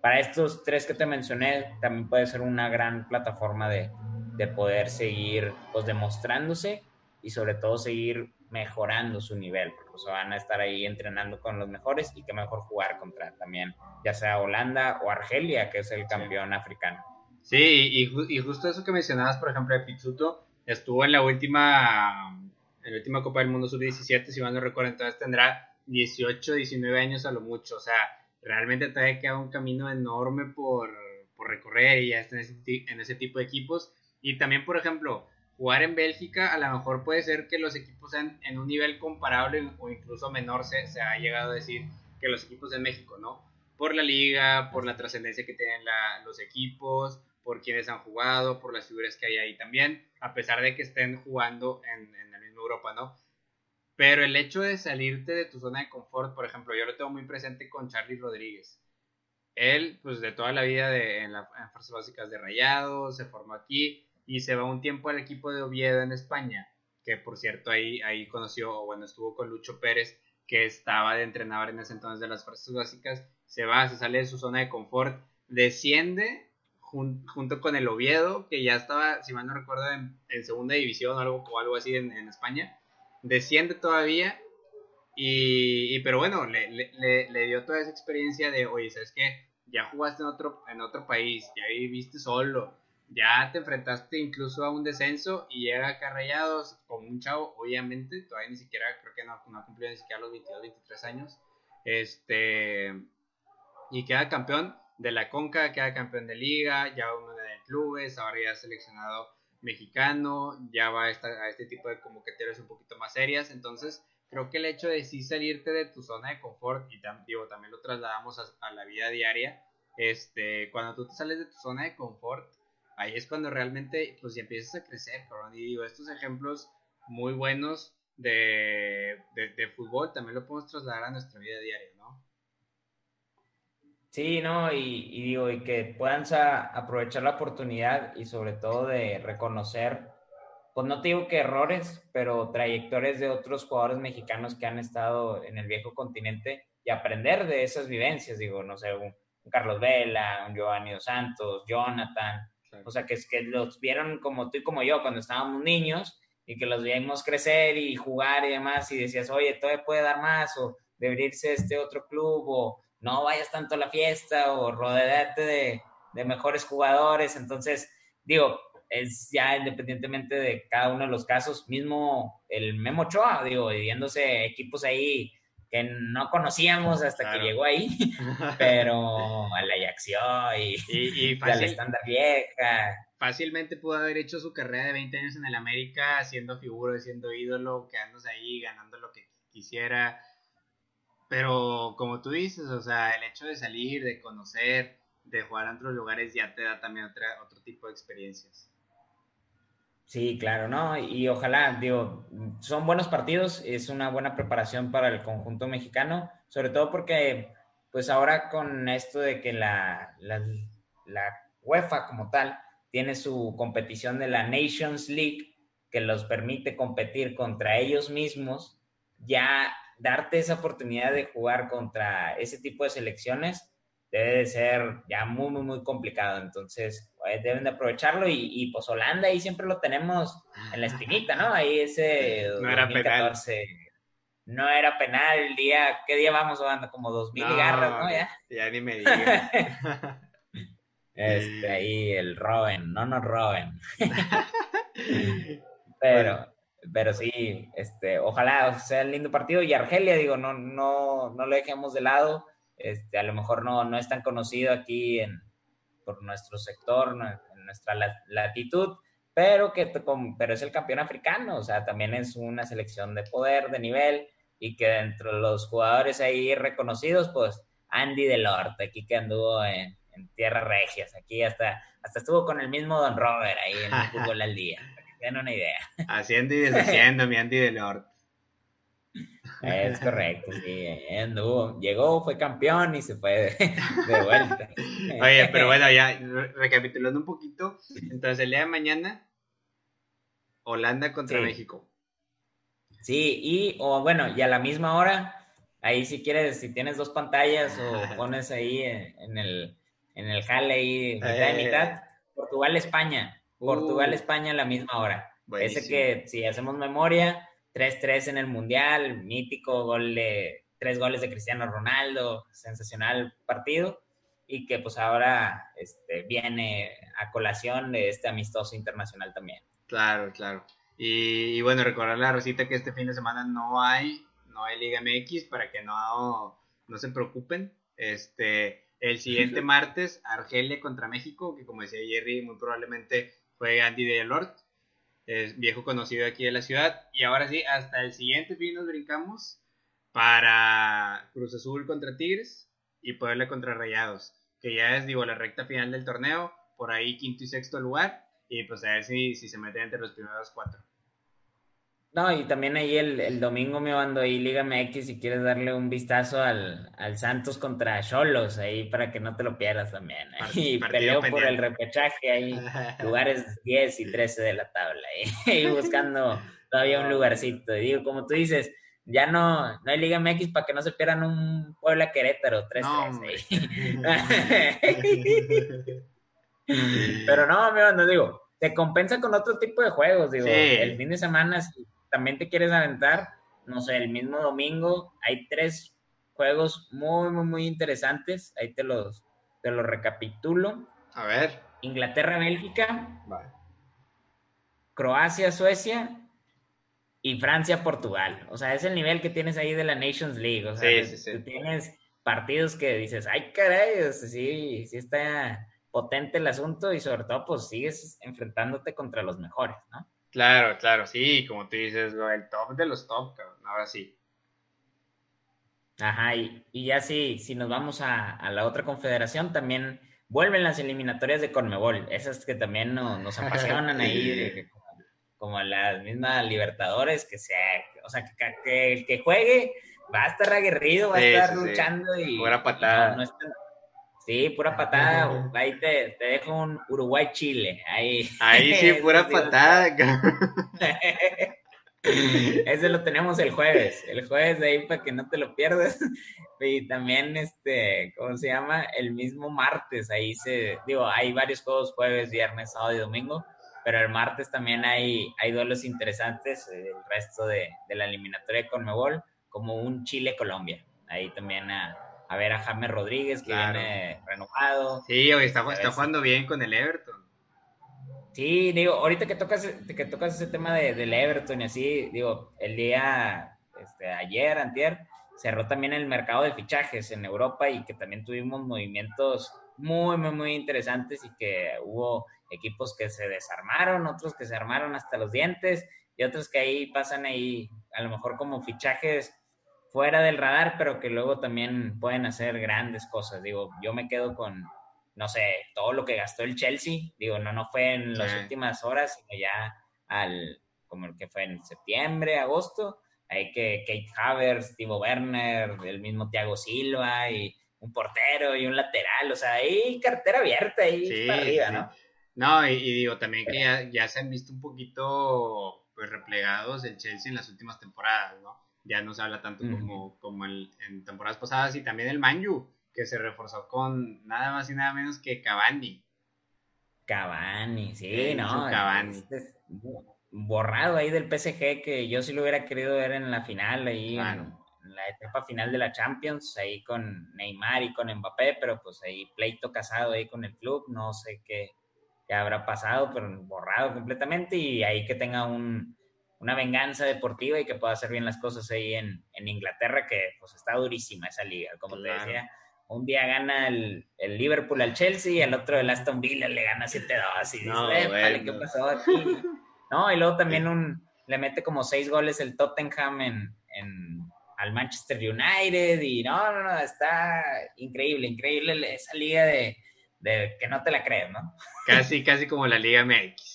para estos tres que te mencioné, también puede ser una gran plataforma de, de poder seguir pues demostrándose y sobre todo seguir mejorando su nivel, porque pues, van a estar ahí entrenando con los mejores y que mejor jugar contra también, ya sea Holanda o Argelia, que es el campeón africano. Sí, y, y, justo eso que mencionabas, por ejemplo, de Pizzuto, estuvo en la última, en la última Copa del Mundo Sub-17, si mal no recuerdo, entonces tendrá 18, 19 años a lo mucho, o sea, realmente todavía queda un camino enorme por, por recorrer y ya está en ese, en ese tipo de equipos. Y también, por ejemplo, jugar en Bélgica, a lo mejor puede ser que los equipos sean en un nivel comparable o incluso menor, se, se ha llegado a decir que los equipos de México, ¿no? Por la liga, por la trascendencia que tienen los equipos, por quienes han jugado, por las figuras que hay ahí también, a pesar de que estén jugando en, en la misma Europa, ¿no? Pero el hecho de salirte de tu zona de confort, por ejemplo, yo lo tengo muy presente con Charlie Rodríguez. Él, pues de toda la vida de, en las fuerzas básicas de Rayados, se formó aquí, y se va un tiempo al equipo de Oviedo en España, que por cierto ahí, ahí conoció, o bueno, estuvo con Lucho Pérez, que estaba de entrenador en ese entonces de las fuerzas básicas, se va, se sale de su zona de confort, desciende junto con el Oviedo, que ya estaba, si mal no recuerdo, en, segunda división o algo, o algo así en, España, desciende todavía, y, pero bueno, le, le, le, dio toda esa experiencia de, oye, ¿sabes qué? Ya jugaste en otro, en otro país, ya viviste solo, ya te enfrentaste incluso a un descenso y llega acá Rayados con un chavo, obviamente, todavía ni siquiera, creo que no, no ha cumplido ni siquiera los 22, 23 años, este, y queda campeón de la Conca, queda campeón de liga, ya uno de clubes, ahora ya seleccionado mexicano, ya va a, a este tipo de convocatorias un poquito más serias, entonces creo que el hecho de sí salirte de tu zona de confort, y digo, también lo trasladamos a, a la vida diaria, este, cuando tú te sales de tu zona de confort, ahí es cuando realmente pues ya empiezas a crecer, cabrón. Y digo, estos ejemplos muy buenos de, de, fútbol también lo podemos trasladar a nuestra vida diaria, ¿no? Sí, no, y, digo, y que puedan aprovechar la oportunidad y sobre todo de reconocer, pues no te digo que errores, pero trayectorias de otros jugadores mexicanos que han estado en el viejo continente y aprender de esas vivencias, digo, no sé, un, Carlos Vela, un Giovanni Santos, Jonathan, o sea, que, que los vieron como tú y como yo cuando estábamos niños y que los vimos crecer y jugar y demás y decías, oye, todavía puede dar más o debería irse este otro club o no vayas tanto a la fiesta o rodearte de, mejores jugadores. Entonces, digo, es ya independientemente de cada uno de los casos, mismo el Memo Choa, digo, viviéndose equipos ahí que no conocíamos hasta que llegó ahí, (laughs) pero a la Ajaxio y, y, y (laughs) estándar vieja. Fácilmente pudo haber hecho su carrera de 20 años en el América, siendo figura, siendo ídolo, quedándose ahí, ganando lo que quisiera. Pero como tú dices, o sea, el hecho de salir, de conocer, de jugar en otros lugares ya te da también otra, otro tipo de experiencias. Sí, claro, ¿no? Y ojalá, digo, son buenos partidos, es una buena preparación para el conjunto mexicano, sobre todo porque, pues ahora con esto de que la, la, la UEFA como tal tiene su competición de la Nations League, que los permite competir contra ellos mismos, ya darte esa oportunidad de jugar contra ese tipo de selecciones debe de ser ya muy, muy, muy complicado. Entonces, pues, deben de aprovecharlo y, y, pues Holanda ahí siempre lo tenemos en la espinita, ¿no? Ahí ese no era penal. No era penal el día, ¿qué día vamos jugando? Como dos mil garras, ¿no? Ya, ya ni me digas. (laughs) este, ahí el Robin, no nos roben. (laughs) (laughs) Pero, pero sí, este, ojalá sea un lindo partido. Y Argelia, digo, no, no, no lo dejemos de lado. Este, a lo mejor no, no es tan conocido aquí en, por nuestro sector, en nuestra latitud, pero, que, pero es el campeón africano, o sea, también es una selección de poder, de nivel, y que dentro de los jugadores ahí reconocidos, pues Andy Delorte, aquí que anduvo en, en tierras regias, aquí hasta, hasta estuvo con el mismo Don Robert ahí en (laughs) el fútbol al día, para que tengan una idea. Haciendo y deshaciendo, mi Andy Delorte. Es correcto, sí, anduvo, llegó, fue campeón y se fue de, (laughs) vuelta. Oye, pero bueno, ya (laughs) recapitulando un poquito, entonces el día de mañana, Holanda contra México. Sí, y, o bueno, y a la misma hora, ahí si quieres, si tienes dos pantallas o (laughs) pones ahí en el, en el jale ahí mitad de eh. mitad, Portugal-España, Portugal-España a la misma hora. Ese que si hacemos memoria, 3-3 en el Mundial, mítico gol de tres goles de Cristiano Ronaldo, sensacional partido y que pues ahora este, viene a colación de este amistoso internacional también. Claro, claro. Y, bueno, recordar la recita que este fin de semana no hay, no hay Liga MX para que no, no se preocupen. Este, el siguiente (laughs) martes, Argelia contra México, que como decía Jerry, muy probablemente fue Andy Delort es viejo conocido aquí de la ciudad. Y ahora sí, hasta el siguiente fin nos brincamos para Cruz Azul contra Tigres y Puebla contra Rayados, que ya es, digo, la recta final del torneo, por ahí quinto y sexto lugar, y pues a ver si, si se mete entre los primeros cuatro. No, y también ahí el, domingo me mando ahí Liga MX si quieres darle un vistazo al, Santos contra Cholos, ahí para que no te lo pierdas también. (laughs) Y peleo por el repechaje ahí, (laughs) lugares 10 y 13 de la tabla, (laughs) ahí, buscando todavía un lugarcito. Y digo, como tú dices, ya no, no hay Liga MX para que no se pierdan un Puebla Querétaro 3-3. Pero no, me no digo, te compensa con otro tipo de juegos, digo, el fin de semana también te quieres aventar, no sé, el mismo domingo hay tres juegos muy, muy, muy interesantes. Ahí te los, te los recapitulo. A ver. Inglaterra-Bélgica. Croacia-Suecia. Y Francia-Portugal. O sea, es el nivel que tienes ahí de la Nations League. O sea, sí, sí, tienes partidos que dices, ay, caray, sí, sí está potente el asunto y sobre todo, pues sigues enfrentándote contra los mejores, ¿no? Claro, claro, sí, como tú dices, el top de los top, ahora sí. Ajá, y, ya sí, si nos vamos a, la otra confederación, también vuelven las eliminatorias de Conmebol, esas que también nos apasionan (laughs) ahí, como las mismas Libertadores, que sea, o sea, que, el que juegue va a estar aguerrido, va a estar luchando y... Fuera patada. Sí, pura patada. Ahí te, te dejo un Uruguay-Chile. Ahí. Ahí sí, (laughs) pura patada. (laughs) Ese lo tenemos el jueves. El jueves de ahí para que no te lo pierdas. (laughs) Y también, este, ¿cómo se llama? El mismo martes. Ahí se, digo, hay varios juegos jueves, viernes, sábado y domingo. Pero el martes también hay, hay duelos interesantes. El resto de, de la eliminatoria con Mebol, como un Chile-Colombia. Ahí también a a ver a James Rodríguez, que viene renovado. Sí, hoy está, jugando bien con el Everton. Sí, digo, ahorita que tocas, que tocas ese tema de, del Everton y así, digo, el día, este, ayer, antier, cerró también el mercado de fichajes en Europa y que también tuvimos movimientos muy, muy, muy interesantes y que hubo equipos que se desarmaron, otros que se armaron hasta los dientes y otros que ahí pasan ahí, a lo mejor como fichajes fuera del radar, pero que luego también pueden hacer grandes cosas. Digo, yo me quedo con, no sé, todo lo que gastó el Chelsea. Digo, no, no fue en las últimas horas, sino ya al, como el que fue en septiembre, agosto. Hay que Kate Havers, Tivo Werner, el mismo Thiago Silva y un portero y un lateral. O sea, hay cartera abierta ahí para arriba, ¿no? No, y, digo también que ya, ya se han visto un poquito pues replegados el Chelsea en las últimas temporadas, ¿no? Ya no se habla tanto como, como en temporadas pasadas, y también el Manju, que se reforzó con nada más y nada menos que Cavani. Cavani, sí, ¿no? Cavani. borrado ahí del PSG, que yo sí lo hubiera querido ver en la final, ahí en, la etapa final de la Champions, ahí con Neymar y con Mbappé, pero pues ahí pleito casado ahí con el club, no sé qué, qué habrá pasado, pero borrado completamente, y ahí que tenga un una venganza deportiva y que pueda hacer bien las cosas ahí en, en Inglaterra, que pues está durísima esa liga, como te decía. Un día gana el, el, Liverpool al Chelsea y el otro el Aston Villa le gana 7-2 y no, dices, ¿qué pasó aquí? No, y luego también un, le mete como seis goles el Tottenham en, en, al Manchester United y no, no, no, está increíble, increíble esa liga de, de que no te la crees, ¿no? Casi, casi como la Liga MX.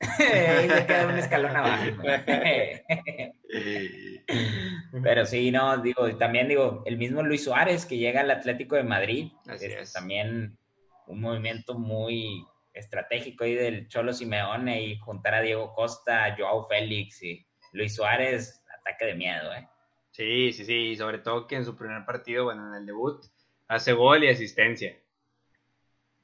(laughs) Se queda un escalón abajo. (laughs) Pero sí, no, digo, también digo, el mismo Luis Suárez que llega al Atlético de Madrid, Así es. también un movimiento muy estratégico ahí del Cholo Simeone y juntar a Diego Costa, Joao Félix y Luis Suárez, ataque de miedo, ¿eh? Sí, sí, sí, sobre todo que en su primer partido, bueno, en el debut, hace gol y asistencia.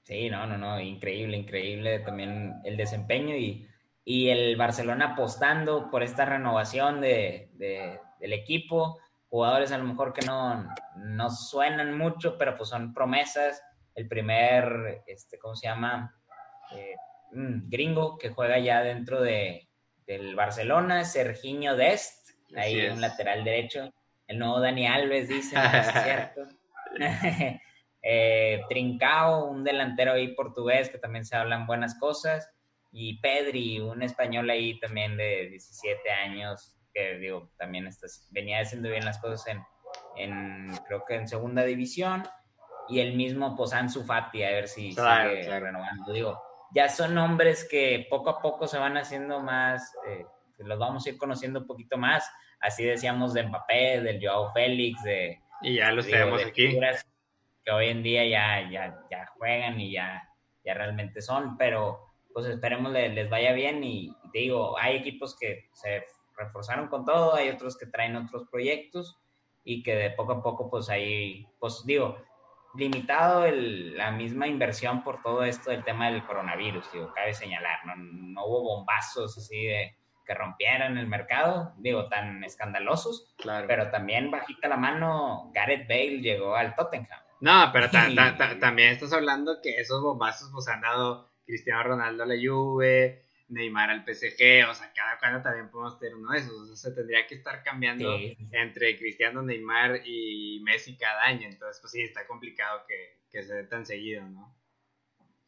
Sí, no, no, no, increíble, increíble también el desempeño y, y el Barcelona apostando por esta renovación de, de, del equipo, jugadores a lo mejor que no, no suenan mucho, pero pues son promesas. El primer, este, ¿cómo se llama? Eh, mm, gringo que juega ya dentro de, del Barcelona, Serginho Dest, ahí un lateral derecho. El nuevo Dani Alves, dice, ¿no (laughs) es cierto? (laughs) eh, Trincao, un delantero ahí portugués que también se hablan buenas cosas, y Pedri, un español ahí también de 17 años, que digo, también está, venía haciendo bien las cosas en, en, creo que en segunda división, y el mismo pues Ansu Fati, a ver si Claro, sigue claro. renovando. Digo, ya son nombres que poco a poco se van haciendo más, eh, los vamos a ir conociendo un poquito más, así decíamos de Mbappé, del Joao Félix, de Y ya los digo, tenemos de aquí. figuras que hoy en día ya, ya, ya juegan y ya, ya realmente son, pero pues esperemos le- les vaya bien y te digo, hay equipos que se reforzaron con todo, hay otros que traen otros proyectos y que de poco a poco pues ahí, pues digo, limitado el- la misma inversión por todo esto del tema del coronavirus, digo, cabe señalar, no, no hubo bombazos así de que rompieran el mercado, digo, tan escandalosos, Claro. pero también bajita la mano, Gareth Bale llegó al Tottenham. No, pero ta- ta- ta- también estás hablando que esos bombazos pues han dado Cristiano Ronaldo a la Juve, Neymar al PSG, o sea, cada cuando también podemos tener uno de esos, o sea, se tendría que estar cambiando Sí, entre Cristiano, Neymar y Messi cada año, entonces pues sí, está complicado que, que se dé tan seguido, ¿no?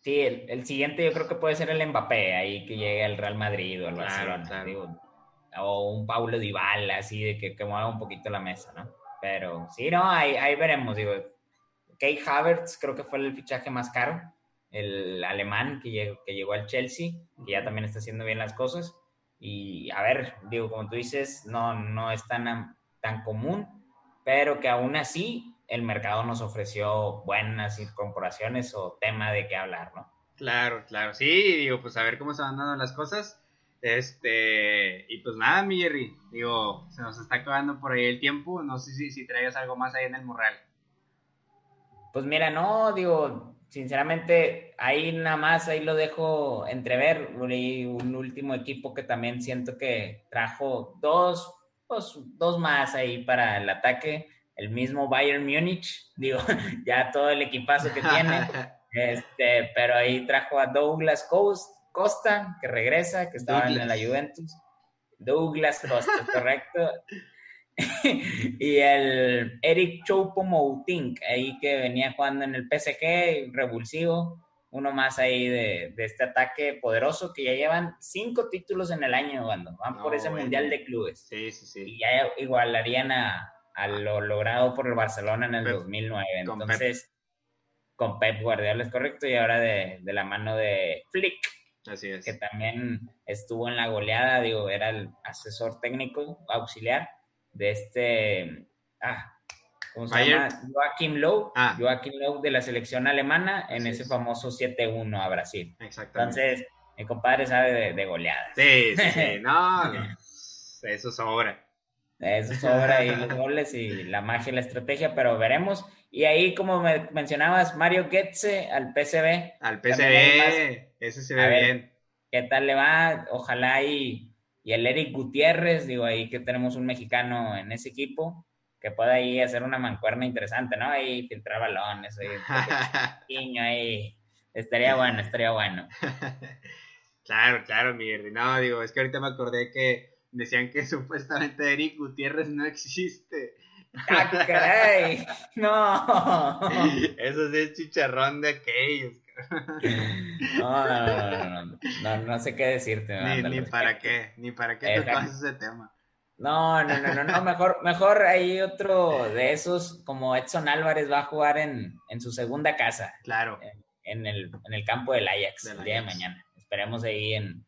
Sí, el, el siguiente yo creo que puede ser el Mbappé, ahí que llegue al Real Madrid o al Claro, Barcelona, claro. digo, o un Paulo Dybala, así de que, que mueva un poquito la mesa, ¿no? Pero sí, no, ahí, ahí veremos, digo, Kay Havertz creo que fue el fichaje más caro, el alemán que llegó, que llegó al Chelsea, que ya también está haciendo bien las cosas, y a ver, digo, como tú dices, no, no es tan, tan común, pero que aún así el mercado nos ofreció buenas incorporaciones o tema de qué hablar, ¿no? Claro, claro, sí, digo, pues a ver cómo se van dando las cosas. Este, y pues nada, mi Jerry, digo, se nos está acabando por ahí el tiempo, no sé si, si traigas algo más ahí en el morral. Pues mira, no, digo, sinceramente, ahí nada más, ahí lo dejo entrever. Y un último equipo que también siento que trajo dos, pues, dos más ahí para el ataque. El mismo Bayern Múnich, (laughs) digo, ya todo el equipazo que tiene. (laughs) Este, pero ahí trajo a Douglas Costa, que regresa, que estaba en la Juventus. Douglas Costa, correcto. (laughs) y el Eric Choupo-Moting, ahí que venía jugando en el PSG, revulsivo. Uno más ahí de, de este ataque poderoso que ya llevan cinco títulos en el año jugando. Van por ese bueno. Mundial de Clubes. Sí, sí, sí. Y ya igualarían a, a lo logrado por el Barcelona en el Pep. 2009. Con Entonces, con Pep Guardiola es correcto y ahora de, de la mano de Flick, Así es. que también estuvo en la goleada, digo, era el asesor técnico auxiliar de este, ah, ¿cómo se Bayern. llama? Joachim Löw, Ah. Joachim Löw de la selección alemana en ese es. famoso 7-1 a Brasil. Exactamente. Entonces, mi compadre sabe de, de goleadas. sí, sí, sí. No, (laughs) no, eso sobra. Eso sobra ahí los goles y la magia y la estrategia, pero veremos. Y ahí, como me mencionabas, Mario Goetze al PCB, Al PCB, ese se A ve ver. bien. ¿qué tal le va? Ojalá y, y el Eric Gutiérrez, digo, ahí que tenemos un mexicano en ese equipo, que pueda ahí hacer una mancuerna interesante, ¿no? Ahí filtrar balones, ahí, (laughs) ahí. Estaría bueno, estaría bueno. (laughs) claro, claro, mi. No, digo, es que ahorita me acordé que decían que (laughs) supuestamente Eric Gutiérrez no existe. ¡Ah, caray! ¡No! Eso sí es chicharrón de aquellos. (laughs) No, no, no, no, no, no, sé qué decirte. Ni, para qué, ni para qué tocas ese tema. No, no, no, no, no, mejor, mejor hay otro de esos, como Edson Álvarez va a jugar en, en su segunda casa. Claro. En, el, en el campo del Ajax, el día de mañana. Esperemos ahí en,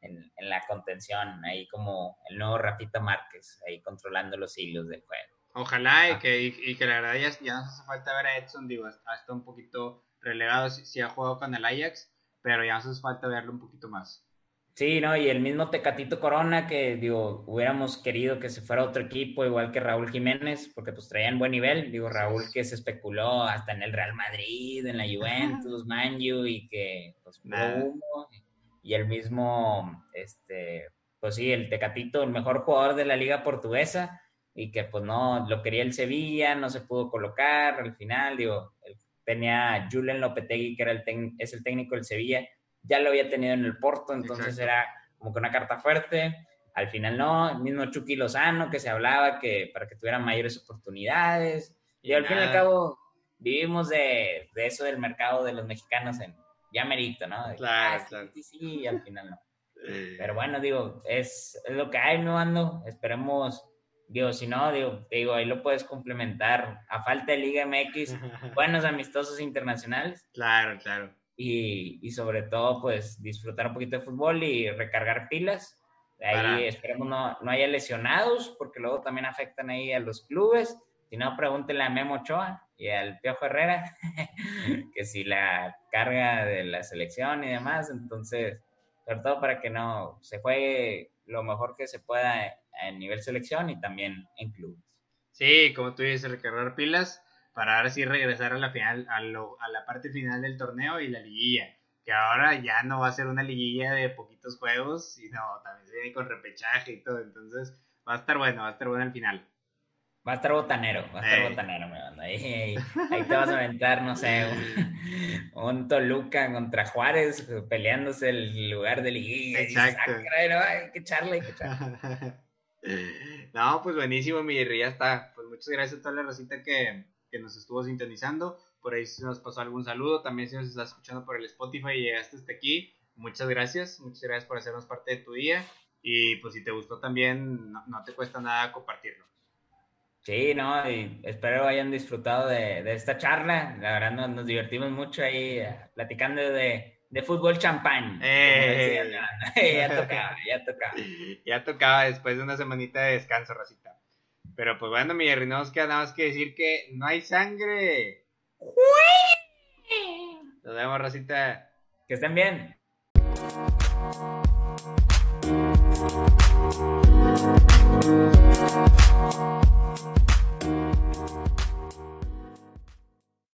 en, la contención, ahí como el nuevo Rafita Márquez, ahí controlando los hilos del juego. Ojalá y, ah. que, y, que la verdad ya, ya nos hace falta ver a Edson, digo, hasta un poquito relegado si, ha jugado con el Ajax, pero ya nos hace falta verlo un poquito más. Sí, ¿no? Y el mismo Tecatito Corona, que digo, hubiéramos querido que se fuera a otro equipo, igual que Raúl Jiménez, porque pues traían buen nivel. Digo, Raúl que se especuló hasta en el Real Madrid, en la Juventus, Manju, y que pues humo. Y el mismo, este, pues sí, el Tecatito, el mejor jugador de la liga portuguesa, y que pues no, lo quería el Sevilla, no se pudo colocar al final, digo, tenía a Julen Lopetegui, que era el es el técnico del Sevilla, ya lo había tenido en el Porto, entonces era como que una carta fuerte. Al final no, el mismo Chucky Lozano, que se hablaba que para que tuvieran mayores oportunidades. Y, al fin y al cabo vivimos de, de, eso del mercado de los mexicanos en ya merito, ¿no? claro, ah, claro. Sí, sí, y al final no. (laughs) Pero bueno, digo, es, es lo que hay, no ando. Esperemos Digo, si no, digo, digo, ahí lo puedes complementar. A falta de Liga MX, (laughs) buenos amistosos internacionales. Claro, claro. Y, y, sobre todo, pues, disfrutar un poquito de fútbol y recargar pilas. Ahí esperemos no, no haya lesionados, porque luego también afectan ahí a los clubes. Si no, pregúntenle a Memo Ochoa y al Piojo Herrera, (laughs) que si la carga de la selección y demás, entonces, sobre todo para que no se juegue lo mejor que se pueda en nivel selección y también en clubes. Sí, como tú dices, recargar pilas para ahora sí regresar a la final, a, a la parte final del torneo y la liguilla. Que ahora ya no va a ser una liguilla de poquitos juegos, sino también se viene con repechaje y todo. Entonces va a estar bueno, va a estar bueno el final. Va a estar botanero, va a estar botanero, me manda. Ahí, ahí, te vas a aventar, no sé, un, (laughs) Toluca contra Juárez peleándose el lugar de liguilla. Exacto. Ah, hay que echarle, hay que echarle. (laughs) No, pues buenísimo, mi ya está. Pues muchas gracias a toda la racita que, que nos estuvo sintonizando. Por ahí si nos pasó algún saludo. También si nos estás escuchando por el Spotify y llegaste hasta aquí, muchas gracias. Muchas gracias por hacernos parte de tu día. Y pues si te gustó también, no, te cuesta nada compartirlo. Sí, no, y espero hayan disfrutado de, de esta charla. La verdad nos, nos divertimos mucho ahí eh, platicando de, de fútbol champán. Eh, (laughs) ya tocaba, ya tocaba. (laughs) Ya tocaba después de una semanita de descanso, Rosita. Pero pues bueno, mi Jerry, no nos queda nada más que decir que no hay sangre. Nos vemos, Rosita. Que estén bien.